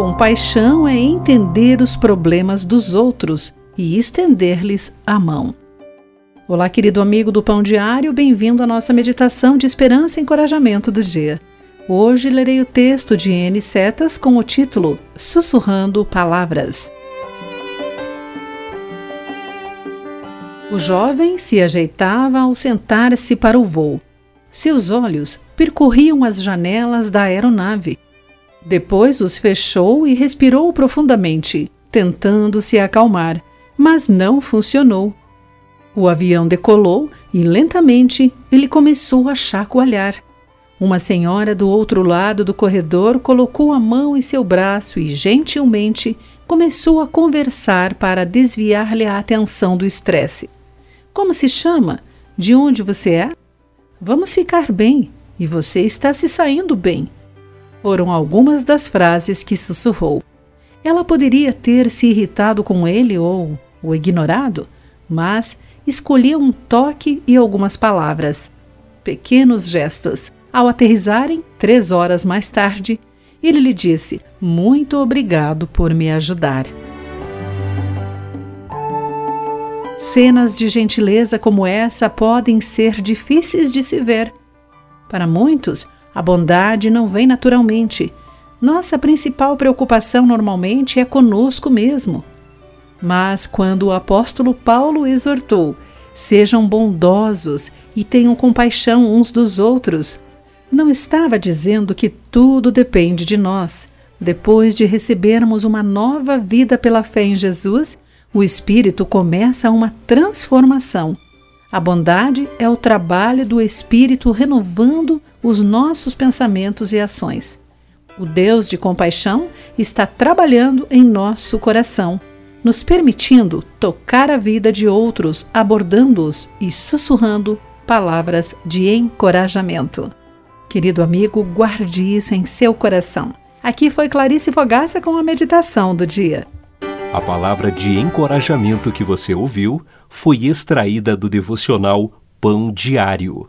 Compaixão é entender os problemas dos outros e estender-lhes a mão. Olá, querido amigo do Pão Diário, bem-vindo à nossa meditação de esperança e encorajamento do dia. Hoje lerei o texto de N. Setas com o título Sussurrando Palavras. O jovem se ajeitava ao sentar-se para o voo. Seus olhos percorriam as janelas da aeronave. Depois os fechou e respirou profundamente, tentando se acalmar, mas não funcionou. O avião decolou e lentamente ele começou a chacoalhar. Uma senhora do outro lado do corredor colocou a mão em seu braço e gentilmente começou a conversar para desviar-lhe a atenção do estresse. Como se chama? De onde você é? Vamos ficar bem e você está se saindo bem. Foram algumas das frases que sussurrou. Ela poderia ter se irritado com ele ou o ignorado, mas escolhia um toque e algumas palavras. Pequenos gestos. Ao aterrizarem, três horas mais tarde, ele lhe disse: Muito obrigado por me ajudar. Cenas de gentileza como essa podem ser difíceis de se ver. Para muitos, a bondade não vem naturalmente. Nossa principal preocupação normalmente é conosco mesmo. Mas quando o apóstolo Paulo exortou: sejam bondosos e tenham compaixão uns dos outros, não estava dizendo que tudo depende de nós. Depois de recebermos uma nova vida pela fé em Jesus, o Espírito começa uma transformação. A bondade é o trabalho do Espírito renovando os nossos pensamentos e ações. O Deus de compaixão está trabalhando em nosso coração nos permitindo tocar a vida de outros, abordando-os e sussurrando palavras de encorajamento. Querido amigo, guarde isso em seu coração. Aqui foi Clarice Fogaça com a meditação do dia. A palavra de encorajamento que você ouviu foi extraída do devocional Pão Diário.